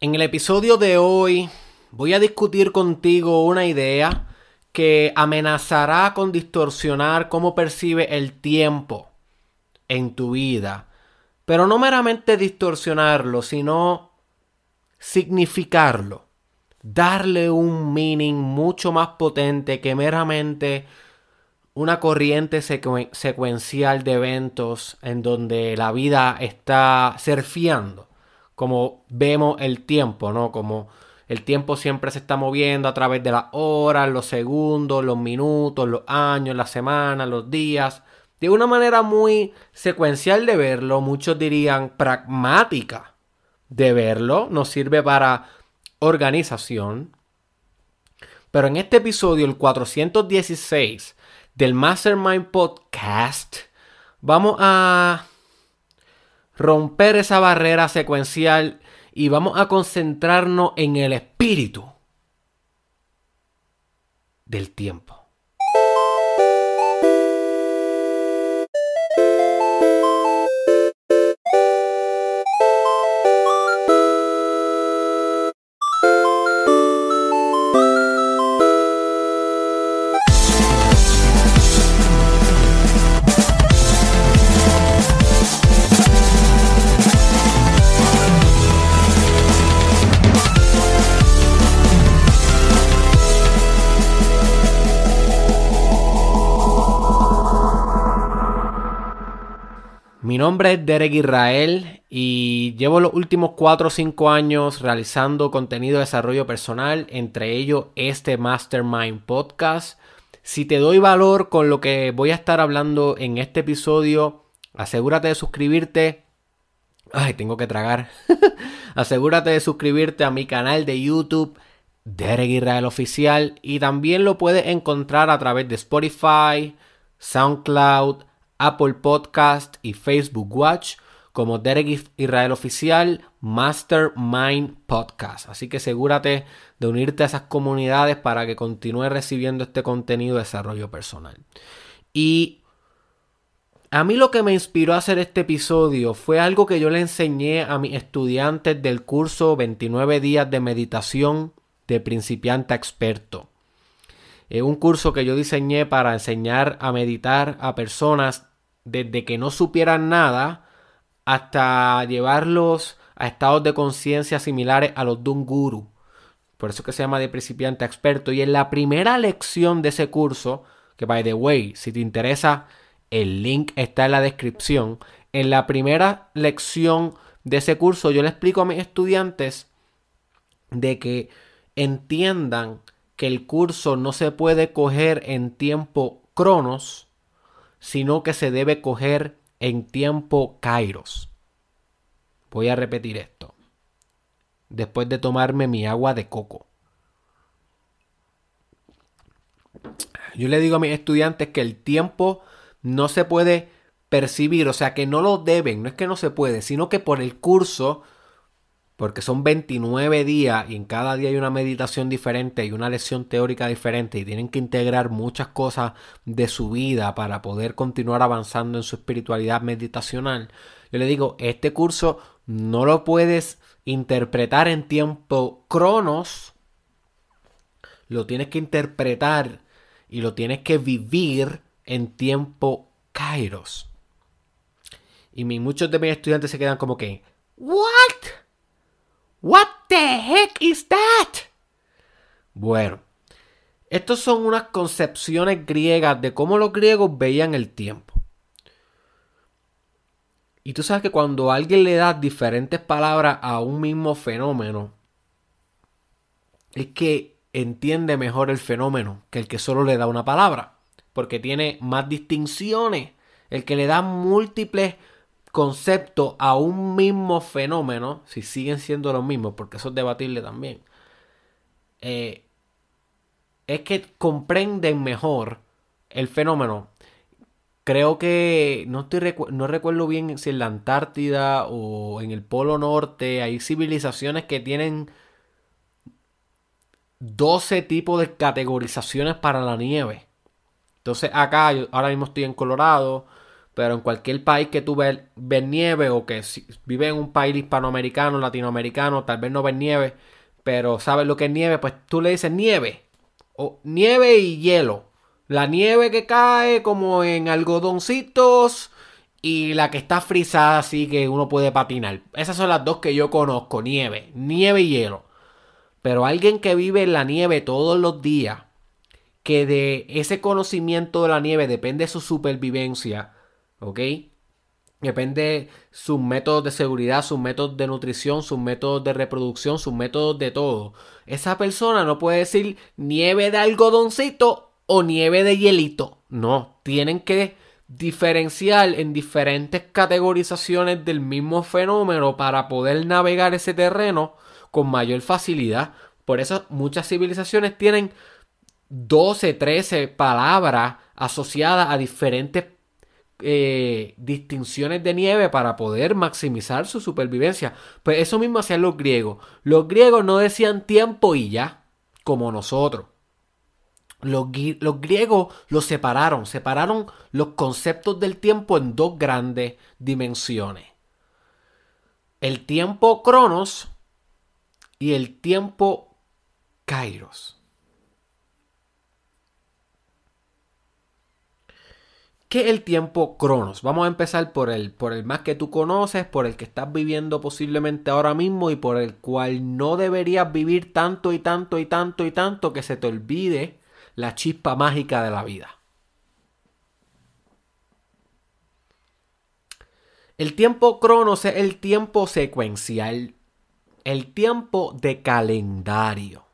En el episodio de hoy voy a discutir contigo una idea que amenazará con distorsionar cómo percibe el tiempo en tu vida. Pero no meramente distorsionarlo, sino significarlo. Darle un meaning mucho más potente que meramente una corriente secuencial de eventos en donde la vida está surfeando como vemos el tiempo, ¿no? Como el tiempo siempre se está moviendo a través de las horas, los segundos, los minutos, los años, las semanas, los días. De una manera muy secuencial de verlo, muchos dirían pragmática de verlo, nos sirve para organización. Pero en este episodio, el 416 del Mastermind Podcast, vamos a romper esa barrera secuencial y vamos a concentrarnos en el espíritu del tiempo. Nombre es Derek Israel y llevo los últimos 4 o 5 años realizando contenido de desarrollo personal, entre ellos este Mastermind Podcast. Si te doy valor con lo que voy a estar hablando en este episodio, asegúrate de suscribirte. Ay, tengo que tragar. asegúrate de suscribirte a mi canal de YouTube, Derek Israel Oficial, y también lo puedes encontrar a través de Spotify, SoundCloud, Apple Podcast y Facebook Watch como Derek Israel Oficial Mastermind Podcast. Así que asegúrate de unirte a esas comunidades para que continúe recibiendo este contenido de desarrollo personal. Y a mí lo que me inspiró a hacer este episodio fue algo que yo le enseñé a mis estudiantes del curso 29 días de meditación de principiante a experto. Es un curso que yo diseñé para enseñar a meditar a personas desde que no supieran nada hasta llevarlos a estados de conciencia similares a los de un guru. Por eso que se llama de principiante a experto. Y en la primera lección de ese curso, que by the way, si te interesa, el link está en la descripción. En la primera lección de ese curso yo le explico a mis estudiantes de que entiendan que el curso no se puede coger en tiempo cronos, sino que se debe coger en tiempo kairos. Voy a repetir esto. Después de tomarme mi agua de coco. Yo le digo a mis estudiantes que el tiempo no se puede percibir, o sea que no lo deben, no es que no se puede, sino que por el curso porque son 29 días y en cada día hay una meditación diferente y una lección teórica diferente y tienen que integrar muchas cosas de su vida para poder continuar avanzando en su espiritualidad meditacional. Yo le digo, este curso no lo puedes interpretar en tiempo cronos, lo tienes que interpretar y lo tienes que vivir en tiempo kairos. Y muchos de mis estudiantes se quedan como que, ¿what? What the heck is that? Bueno, estos son unas concepciones griegas de cómo los griegos veían el tiempo. Y tú sabes que cuando alguien le da diferentes palabras a un mismo fenómeno, es que entiende mejor el fenómeno que el que solo le da una palabra. Porque tiene más distinciones. El que le da múltiples concepto a un mismo fenómeno, si siguen siendo los mismos, porque eso es debatible también, eh, es que comprenden mejor el fenómeno. Creo que no, estoy no recuerdo bien si en la Antártida o en el Polo Norte hay civilizaciones que tienen 12 tipos de categorizaciones para la nieve. Entonces acá, ahora mismo estoy en Colorado, pero en cualquier país que tú ves, nieve o que vive en un país hispanoamericano, latinoamericano, tal vez no ves nieve, pero sabes lo que es nieve, pues tú le dices nieve. O nieve y hielo. La nieve que cae como en algodoncitos y la que está frisada así que uno puede patinar. Esas son las dos que yo conozco, nieve, nieve y hielo. Pero alguien que vive en la nieve todos los días, que de ese conocimiento de la nieve depende su supervivencia, ¿ok? Depende sus métodos de seguridad, sus métodos de nutrición, sus métodos de reproducción, sus métodos de todo. Esa persona no puede decir nieve de algodoncito o nieve de hielito. No, tienen que diferenciar en diferentes categorizaciones del mismo fenómeno para poder navegar ese terreno con mayor facilidad. Por eso muchas civilizaciones tienen 12, 13 palabras asociadas a diferentes eh, distinciones de nieve para poder maximizar su supervivencia. Pues eso mismo hacían los griegos. Los griegos no decían tiempo y ya, como nosotros. Los, griegos los separaron, separaron los conceptos del tiempo en dos grandes dimensiones. El tiempo cronos y el tiempo kairos. ¿Qué es el tiempo cronos? Vamos a empezar por el, por el más que tú conoces, por el que estás viviendo posiblemente ahora mismo y por el cual no deberías vivir tanto y tanto y tanto y tanto que se te olvide la chispa mágica de la vida. El tiempo cronos es el tiempo secuencial, el tiempo de calendario,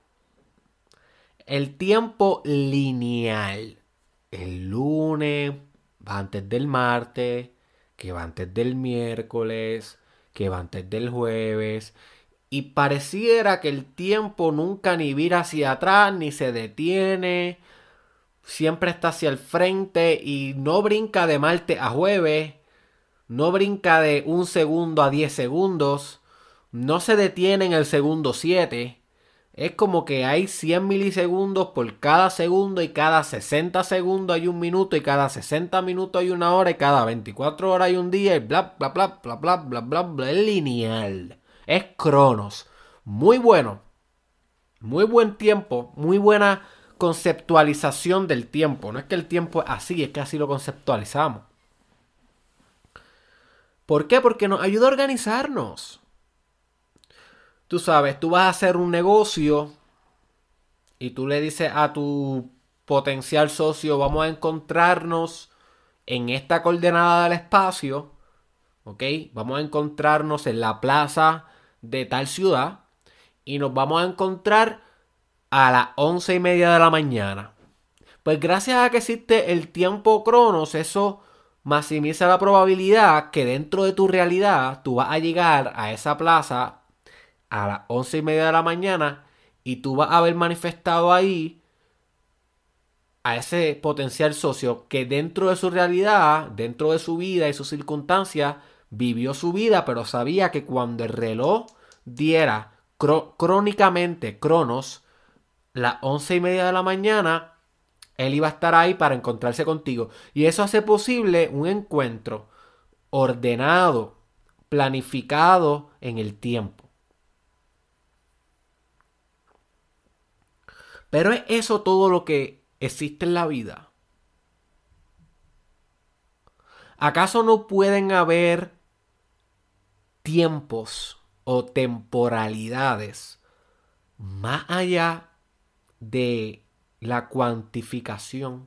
el tiempo lineal. El lunes va antes del martes, que va antes del miércoles, que va antes del jueves, y pareciera que el tiempo nunca ni vira hacia atrás ni se detiene. Siempre está hacia el frente y no brinca de martes a jueves. No brinca de un segundo a 10 segundos. No se detiene en el segundo 7. Es como que hay 100 milisegundos por cada segundo y cada 60 segundos hay un minuto y cada 60 minutos hay una hora y cada 24 horas hay un día y bla bla bla bla bla bla bla bla. Es lineal es Cronos. Muy bueno. Muy buen tiempo, muy buena conceptualización del tiempo. No es que el tiempo es así, es que así lo conceptualizamos. ¿Por qué? Porque nos ayuda a organizarnos. Tú sabes, tú vas a hacer un negocio y tú le dices a tu potencial socio, vamos a encontrarnos en esta coordenada del espacio, ¿ok? Vamos a encontrarnos en la plaza de tal ciudad y nos vamos a encontrar a las once y media de la mañana. Pues gracias a que existe el tiempo cronos, eso maximiza la probabilidad que dentro de tu realidad tú vas a llegar a esa plaza a las once y media de la mañana y tú vas a haber manifestado ahí a ese potencial socio que dentro de su realidad, dentro de su vida y sus circunstancias, vivió su vida, pero sabía que cuando el reloj diera crónicamente Cronos, las once y media de la mañana, él iba a estar ahí para encontrarse contigo. Y eso hace posible un encuentro ordenado, planificado en el tiempo. Pero es eso todo lo que existe en la vida. ¿Acaso no pueden haber tiempos o temporalidades más allá de la cuantificación,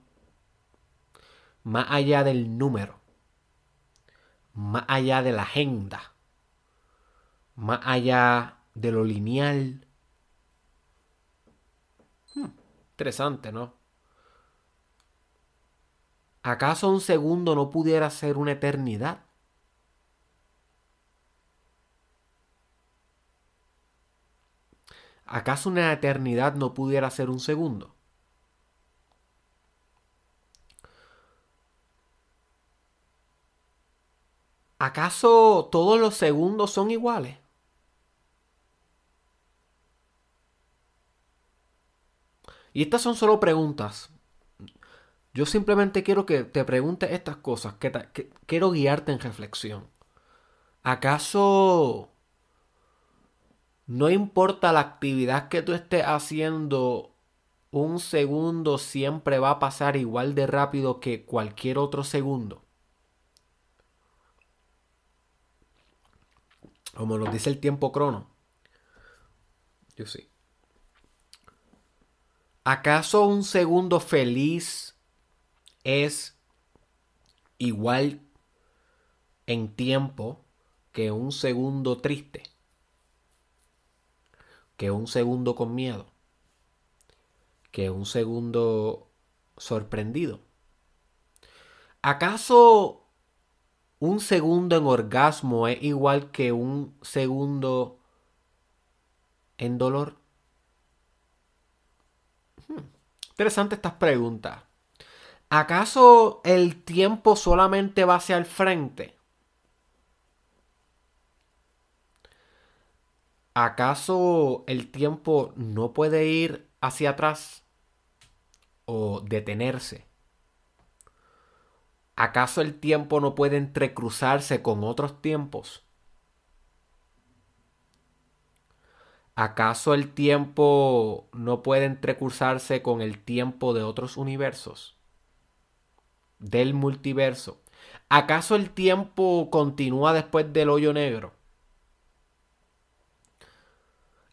más allá del número, más allá de la agenda, más allá de lo lineal. Interesante, ¿no? ¿Acaso un segundo no pudiera ser una eternidad? ¿Acaso una eternidad no pudiera ser un segundo? ¿Acaso todos los segundos son iguales? Y estas son solo preguntas. Yo simplemente quiero que te preguntes estas cosas, que, quiero guiarte en reflexión. ¿Acaso no importa la actividad que tú estés haciendo, un segundo siempre va a pasar igual de rápido que cualquier otro segundo? Como nos dice el tiempo crono. Yo sí. ¿Acaso un segundo feliz es igual en tiempo que un segundo triste? Que un segundo con miedo? Que un segundo sorprendido? ¿Acaso un segundo en orgasmo es igual que un segundo en dolor? Interesante estas preguntas. ¿Acaso el tiempo solamente va hacia el frente? ¿Acaso el tiempo no puede ir hacia atrás o detenerse? ¿Acaso el tiempo no puede entrecruzarse con otros tiempos? ¿Acaso el tiempo no puede entrecruzarse con el tiempo de otros universos? Del multiverso. ¿Acaso el tiempo continúa después del hoyo negro?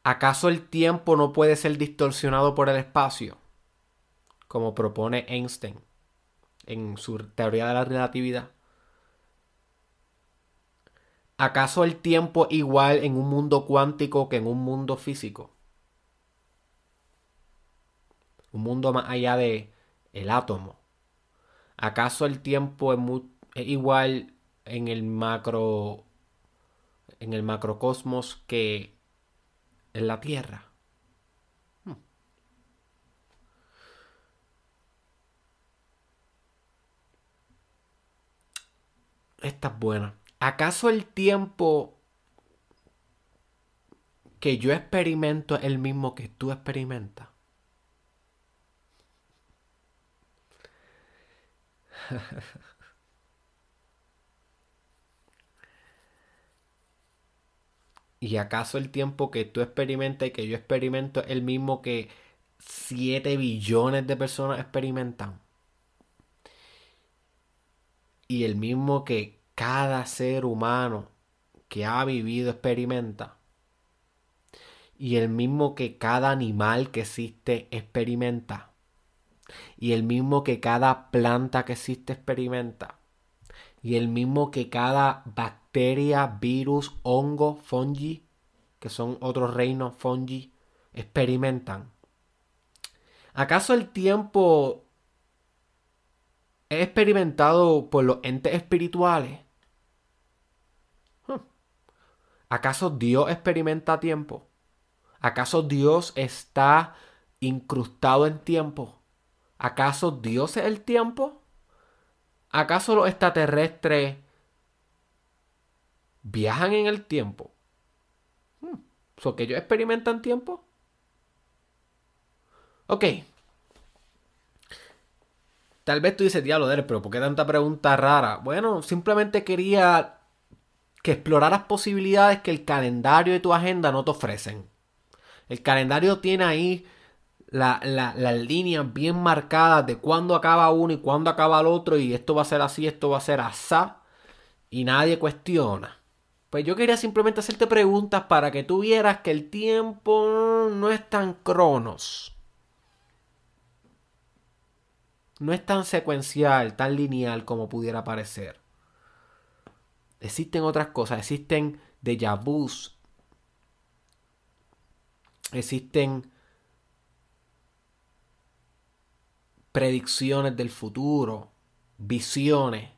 ¿Acaso el tiempo no puede ser distorsionado por el espacio? Como propone Einstein en su teoría de la relatividad. ¿Acaso el tiempo igual en un mundo cuántico que en un mundo físico? Un mundo más allá de el átomo. ¿Acaso el tiempo es, es igual en el macro en el macrocosmos que en la Tierra? Hmm. Esta es buena. ¿Acaso el tiempo que yo experimento es el mismo que tú experimentas? ¿Y acaso el tiempo que tú experimentas y que yo experimento es el mismo que 7 billones de personas experimentan? Y el mismo que cada ser humano que ha vivido experimenta. Y el mismo que cada animal que existe experimenta. Y el mismo que cada planta que existe experimenta. Y el mismo que cada bacteria, virus, hongo, fungi, que son otros reinos fungi, experimentan. ¿Acaso el tiempo es experimentado por los entes espirituales? ¿Acaso Dios experimenta tiempo? ¿Acaso Dios está incrustado en tiempo? ¿Acaso Dios es el tiempo? ¿Acaso los extraterrestres viajan en el tiempo? Hmm. ¿So que ellos experimentan tiempo? Ok. Tal vez tú dices, diablo, pero ¿por qué tanta pregunta rara? Bueno, simplemente quería que exploraras posibilidades que el calendario de tu agenda no te ofrecen. El calendario tiene ahí las líneas bien marcadas de cuándo acaba uno y cuándo acaba el otro y esto va a ser así, esto va a ser asá y nadie cuestiona. Pues yo quería simplemente hacerte preguntas para que tú vieras que el tiempo no es tan cronos. No es tan secuencial, tan lineal como pudiera parecer. Existen otras cosas, existen déjà vus, existen predicciones del futuro, visiones.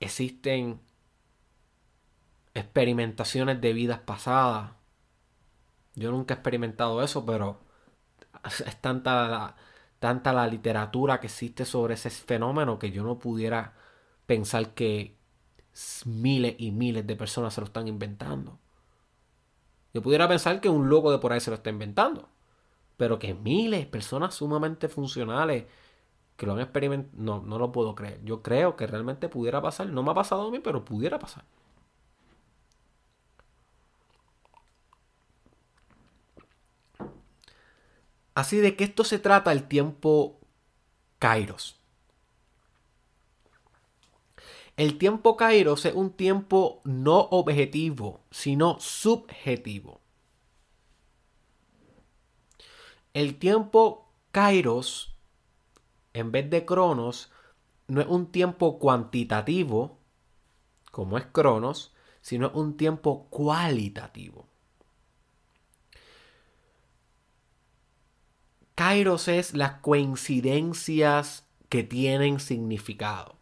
Existen experimentaciones de vidas pasadas. Yo nunca he experimentado eso, pero es tanta la, tanta la literatura que existe sobre ese fenómeno que yo no pudiera pensar que miles y miles de personas se lo están inventando. Yo pudiera pensar que un loco de por ahí se lo está inventando. Pero que miles, personas sumamente funcionales que lo han experimentado, no, no lo puedo creer. Yo creo que realmente pudiera pasar. No me ha pasado a mí, pero pudiera pasar. Así de que esto se trata el tiempo Kairos. El tiempo Kairos es un tiempo no objetivo, sino subjetivo. El tiempo Kairos, en vez de Cronos, no es un tiempo cuantitativo, como es Cronos, sino un tiempo cualitativo. Kairos es las coincidencias que tienen significado.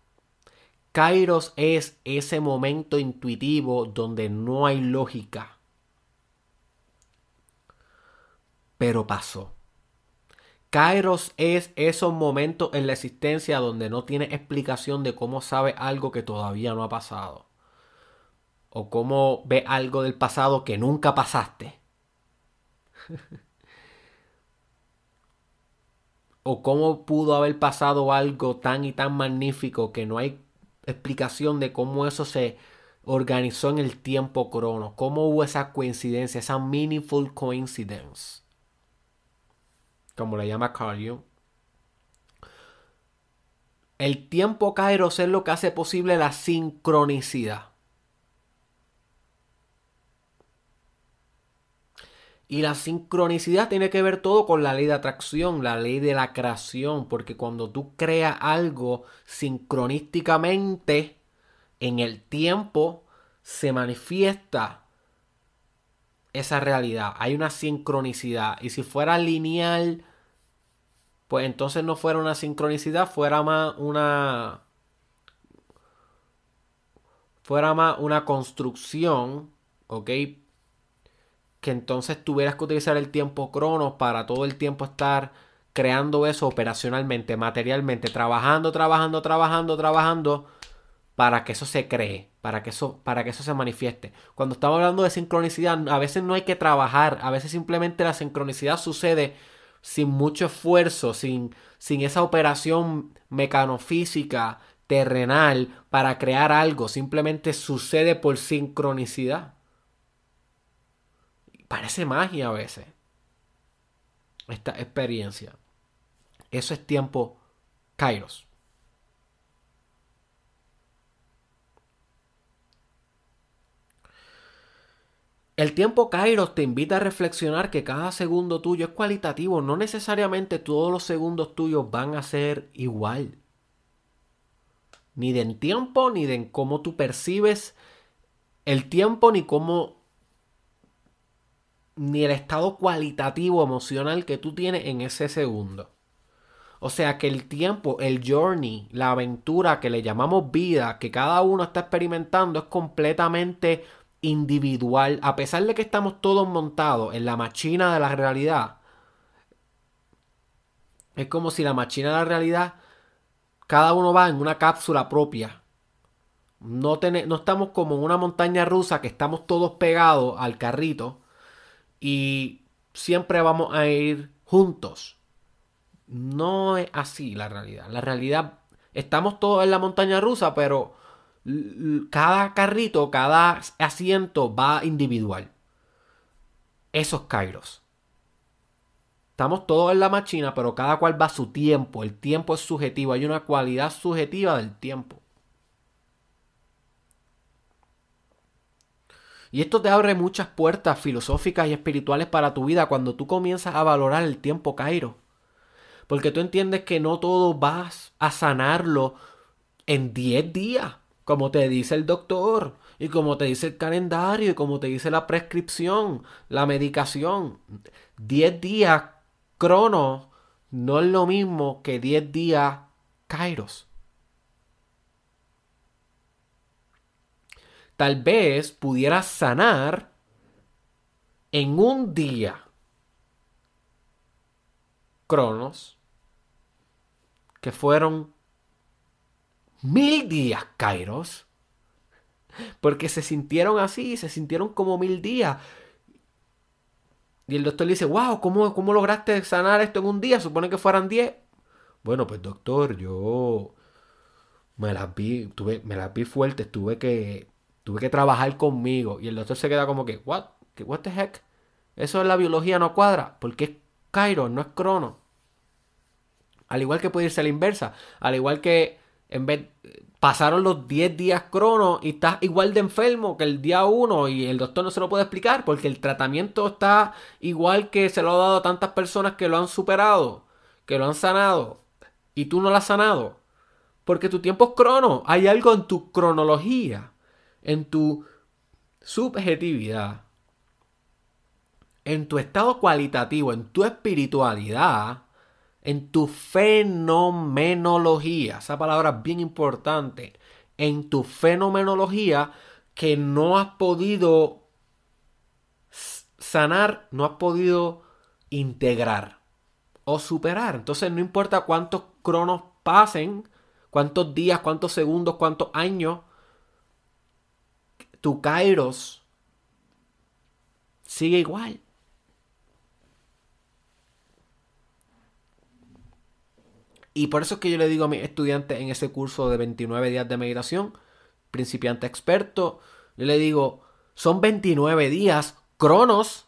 Kairos es ese momento intuitivo donde no hay lógica. Pero pasó. Kairos es esos momentos en la existencia donde no tiene explicación de cómo sabe algo que todavía no ha pasado. O cómo ve algo del pasado que nunca pasaste. o cómo pudo haber pasado algo tan y tan magnífico que no hay explicación de cómo eso se organizó en el tiempo crono, cómo hubo esa coincidencia, esa meaningful coincidence, como le llama Carl El tiempo Kairos es lo que hace posible la sincronicidad. Y la sincronicidad tiene que ver todo con la ley de atracción, la ley de la creación, porque cuando tú creas algo sincronísticamente en el tiempo, se manifiesta esa realidad. Hay una sincronicidad. Y si fuera lineal, pues entonces no fuera una sincronicidad, fuera más una... Fuera más una construcción, ¿ok? Que entonces tuvieras que utilizar el tiempo cronos para todo el tiempo estar creando eso operacionalmente, materialmente, trabajando, trabajando, trabajando, trabajando para que eso se cree, para que eso, para que eso se manifieste. Cuando estamos hablando de sincronicidad, a veces no hay que trabajar, a veces simplemente la sincronicidad sucede sin mucho esfuerzo, sin, sin esa operación mecanofísica, terrenal, para crear algo, simplemente sucede por sincronicidad. Parece magia a veces. Esta experiencia. Eso es tiempo Kairos. El tiempo Kairos te invita a reflexionar que cada segundo tuyo es cualitativo. No necesariamente todos los segundos tuyos van a ser igual. Ni de en tiempo, ni de en cómo tú percibes el tiempo, ni cómo ni el estado cualitativo emocional que tú tienes en ese segundo. O sea que el tiempo, el journey, la aventura que le llamamos vida, que cada uno está experimentando, es completamente individual. A pesar de que estamos todos montados en la máquina de la realidad, es como si la máquina de la realidad, cada uno va en una cápsula propia. No, no estamos como en una montaña rusa que estamos todos pegados al carrito y siempre vamos a ir juntos. No es así la realidad. La realidad, estamos todos en la montaña rusa, pero cada carrito, cada asiento va individual. Esos Kairos. Estamos todos en la máquina, pero cada cual va a su tiempo. El tiempo es subjetivo. Hay una cualidad subjetiva del tiempo. Y esto te abre muchas puertas filosóficas y espirituales para tu vida cuando tú comienzas a valorar el tiempo Cairo. Porque tú entiendes que no todo vas a sanarlo en 10 días, como te dice el doctor, y como te dice el calendario, y como te dice la prescripción, la medicación. 10 días crono no es lo mismo que 10 días kairos. Tal vez pudieras sanar en un día. Cronos, que fueron mil días, Kairos, porque se sintieron así, se sintieron como mil días. Y el doctor le dice, wow, ¿cómo, ¿cómo lograste sanar esto en un día? Supone que fueran 10. Bueno, pues doctor, yo me las vi, tuve, me las vi fuertes, tuve que, tuve que trabajar conmigo. Y el doctor se queda como que, what, what the heck? Eso en la biología no cuadra, porque es Kairos, no es Crono. Al igual que puede irse a la inversa. Al igual que en vez pasaron los 10 días crono y estás igual de enfermo que el día 1 y el doctor no se lo puede explicar porque el tratamiento está igual que se lo ha dado a tantas personas que lo han superado, que lo han sanado y tú no lo has sanado. Porque tu tiempo es crono. Hay algo en tu cronología, en tu subjetividad, en tu estado cualitativo, en tu espiritualidad, en tu fenomenología. Esa palabra es bien importante. En tu fenomenología que no has podido sanar, no has podido integrar o superar. Entonces no importa cuántos cronos pasen, cuántos días, cuántos segundos, cuántos años, tu kairos sigue igual. Y por eso es que yo le digo a mis estudiantes en ese curso de 29 días de meditación, principiante experto, yo le digo, son 29 días cronos,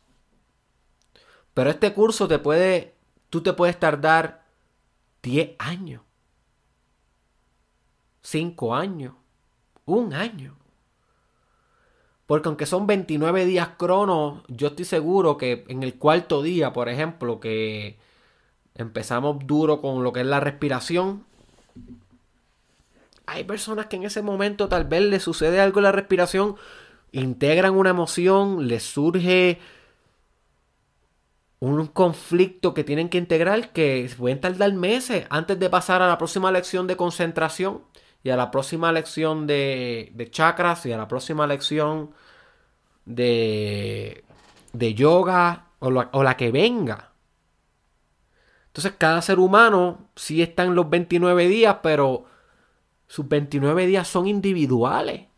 pero este curso te puede, tú te puedes tardar 10 años, 5 años, un año. Porque aunque son 29 días cronos, yo estoy seguro que en el cuarto día, por ejemplo, que empezamos duro con lo que es la respiración. Hay personas que en ese momento tal vez les sucede algo en la respiración, integran una emoción, les surge un conflicto que tienen que integrar que pueden tardar meses antes de pasar a la próxima lección de concentración y a la próxima lección de, de chakras y a la próxima lección de, de yoga o o la que venga. Entonces cada ser humano sí está en los 29 días, pero sus 29 días son individuales.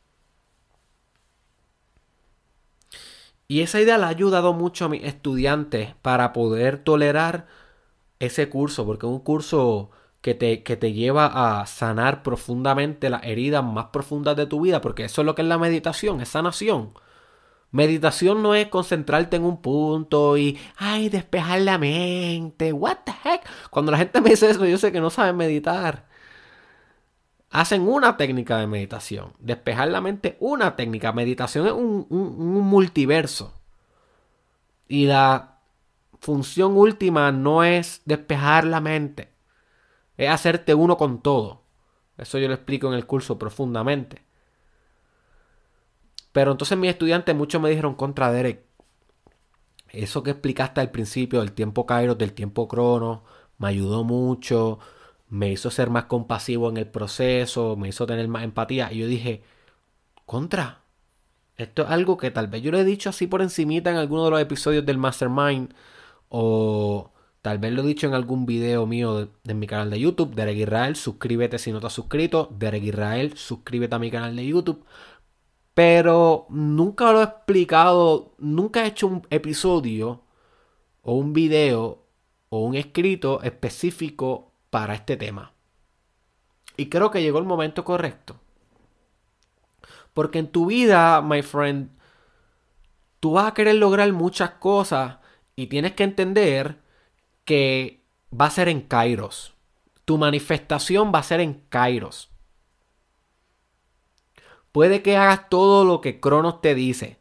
Y esa idea le ha ayudado mucho a mis estudiantes para poder tolerar ese curso, porque es un curso que te, que te lleva a sanar profundamente las heridas más profundas de tu vida, porque eso es lo que es la meditación, es sanación. Meditación no es concentrarte en un punto y, ay, despejar la mente. What the heck? Cuando la gente me dice eso, yo sé que no saben meditar. Hacen una técnica de meditación. Despejar la mente, una técnica. Meditación es un, un multiverso. Y la función última no es despejar la mente. Es hacerte uno con todo. Eso yo lo explico en el curso profundamente. Pero entonces mis estudiantes muchos me dijeron contra Derek. Eso que explicaste al principio del tiempo Kairos, del tiempo Crono, me ayudó mucho, me hizo ser más compasivo en el proceso, me hizo tener más empatía. Y yo dije, contra, esto es algo que tal vez yo lo he dicho así por encimita en alguno de los episodios del Mastermind o tal vez lo he dicho en algún video mío de, mi canal de YouTube, Derek Israel, suscríbete si no te has suscrito, Derek Israel, suscríbete a mi canal de YouTube, pero nunca lo he explicado, nunca he hecho un episodio o un video o un escrito específico para este tema. Y creo que llegó el momento correcto. Porque en tu vida, my friend, tú vas a querer lograr muchas cosas y tienes que entender que va a ser en Kairos. Tu manifestación va a ser en Kairos. Puede que hagas todo lo que Cronos te dice.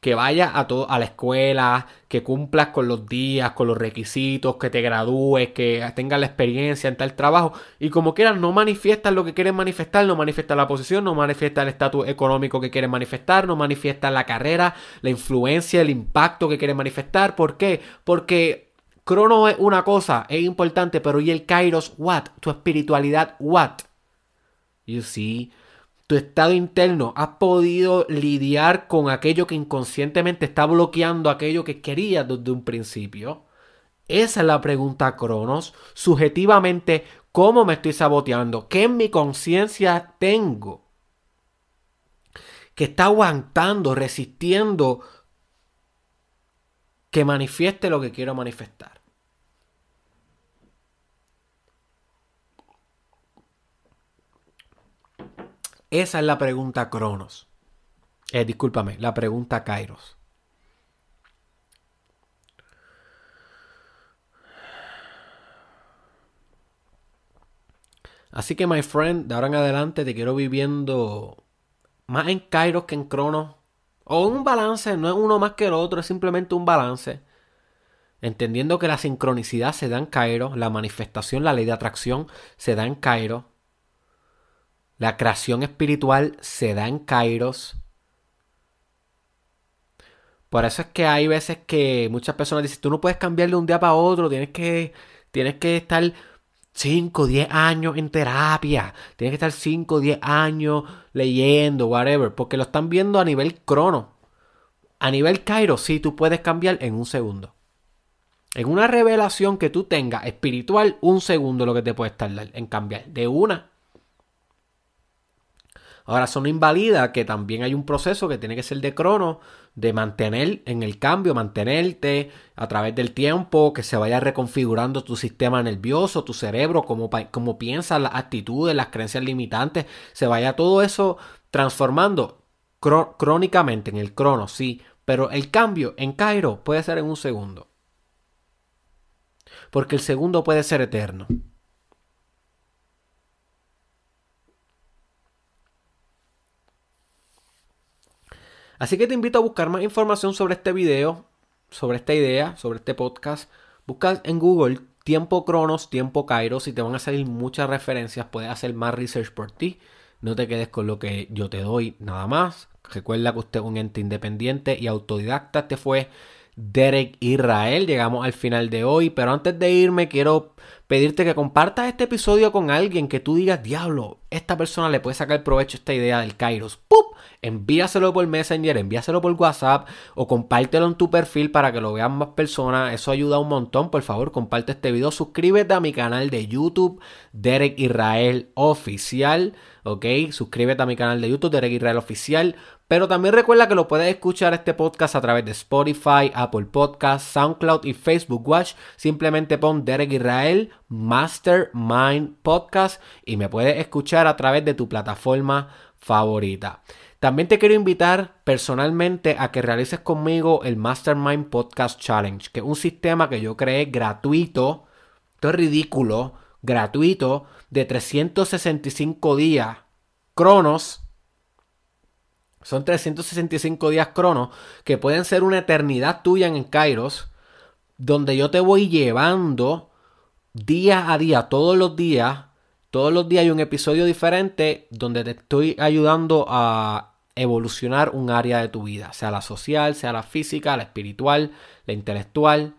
Que vayas a, a la escuela, que cumplas con los días, con los requisitos, que te gradúes, que tengas la experiencia en tal trabajo. Y como quieras, no manifiestas lo que quieres manifestar, no manifiestas la posición, no manifiestas el estatus económico que quieres manifestar, no manifiestas la carrera, la influencia, el impacto que quieres manifestar. ¿Por qué? Porque Cronos es una cosa, es importante, pero ¿y el Kairos what? Tu espiritualidad what? You see? tu estado interno, has podido lidiar con aquello que inconscientemente está bloqueando aquello que querías desde un principio. Esa es la pregunta Cronos. Subjetivamente, ¿cómo me estoy saboteando? ¿Qué en mi conciencia tengo? Que está aguantando, resistiendo que manifieste lo que quiero manifestar. Esa es la pregunta Cronos. Eh, discúlpame, la pregunta Kairos. Así que, my friend, de ahora en adelante te quiero viviendo más en Kairos que en Cronos. O un balance, no es uno más que el otro, es simplemente un balance. Entendiendo que la sincronicidad se da en Kairos, la manifestación, la ley de atracción se da en Kairos. La creación espiritual se da en Kairos. Por eso es que hay veces que muchas personas dicen, tú no puedes cambiar de un día para otro, tienes que, tienes que estar 5, 10 años en terapia, tienes que estar 5, 10 años leyendo, whatever, porque lo están viendo a nivel crono. A nivel Kairos, sí, tú puedes cambiar en un segundo. En una revelación que tú tengas espiritual, un segundo lo que te puede tardar en cambiar. De una Ahora, eso no invalida que también hay un proceso que tiene que ser de crono, de mantener en el cambio, mantenerte a través del tiempo, que se vaya reconfigurando tu sistema nervioso, tu cerebro, cómo, cómo piensas, las actitudes, las creencias limitantes, se vaya todo eso transformando crónicamente en el crono, sí, pero el cambio en Cairo puede ser en un segundo. Porque el segundo puede ser eterno. Así que te invito a buscar más información sobre este video, sobre esta idea, sobre este podcast. Busca en Google tiempo Cronos, tiempo Kairos y te van a salir muchas referencias. Puedes hacer más research por ti. No te quedes con lo que yo te doy nada más. Recuerda que usted es un ente independiente y autodidacta. Este fue Derek Israel. Llegamos al final de hoy, pero antes de irme quiero pedirte que compartas este episodio con alguien que tú digas, diablo, esta persona le puede sacar provecho a esta idea del Kairos. ¡Pup! Envíaselo por Messenger, envíaselo por WhatsApp o compártelo en tu perfil para que lo vean más personas. Eso ayuda un montón. Por favor, comparte este video. Suscríbete a mi canal de YouTube, Derek Israel Oficial. ¿Ok? Suscríbete a mi canal de YouTube, Derek Israel Oficial. Pero también recuerda que lo puedes escuchar este podcast a través de Spotify, Apple Podcasts, SoundCloud y Facebook Watch. Simplemente pon Derek Israel Mastermind Podcast y me puedes escuchar a través de tu plataforma favorita. También te quiero invitar personalmente a que realices conmigo el Mastermind Podcast Challenge, que es un sistema que yo creé gratuito, esto es ridículo, gratuito, de 365 días, cronos, son 365 días cronos que pueden ser una eternidad tuya en Kairos, donde yo te voy llevando día a día, todos los días, todos los días hay un episodio diferente donde te estoy ayudando a evolucionar un área de tu vida, sea la social, sea la física, la espiritual, la intelectual.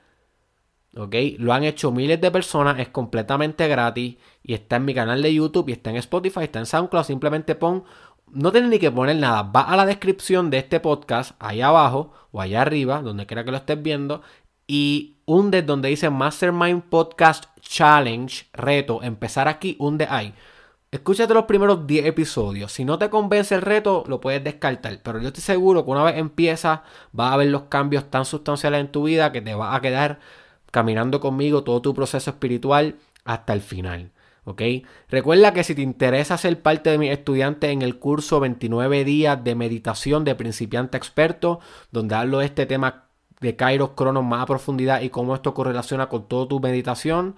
¿Ok? Lo han hecho miles de personas, es completamente gratis y está en mi canal de YouTube y está en Spotify, está en SoundCloud. Simplemente pon no tienes ni que poner nada. Va a la descripción de este podcast, ahí abajo o allá arriba, donde quiera que lo estés viendo, y hunde donde dice Mastermind Podcast Challenge, reto, empezar aquí, hunde ahí. Escúchate los primeros 10 episodios. Si no te convence el reto, lo puedes descartar. Pero yo estoy seguro que una vez empiezas, vas a ver los cambios tan sustanciales en tu vida que te vas a quedar caminando conmigo todo tu proceso espiritual hasta el final. ¿Ok? Recuerda que si te interesa ser parte de mis estudiantes en el curso 29 días de meditación de principiante experto, donde hablo de este tema de Kairos Cronos más a profundidad y cómo esto correlaciona con toda tu meditación,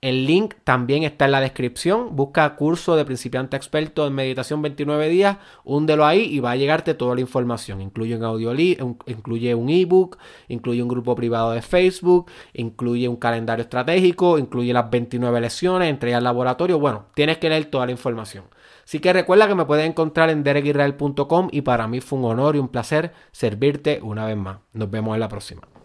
el link también está en la descripción. Busca curso de principiante experto en meditación 29 días, húndelo ahí y va a llegarte toda la información. Incluye un audio, incluye un ebook, incluye un grupo privado de Facebook, incluye un calendario estratégico, incluye las 29 lecciones, entrega al laboratorio. Bueno, tienes que leer toda la información. Así que recuerda que me puedes encontrar en derekisrael.com y para mí fue un honor y un placer servirte una vez más. Nos vemos en la próxima.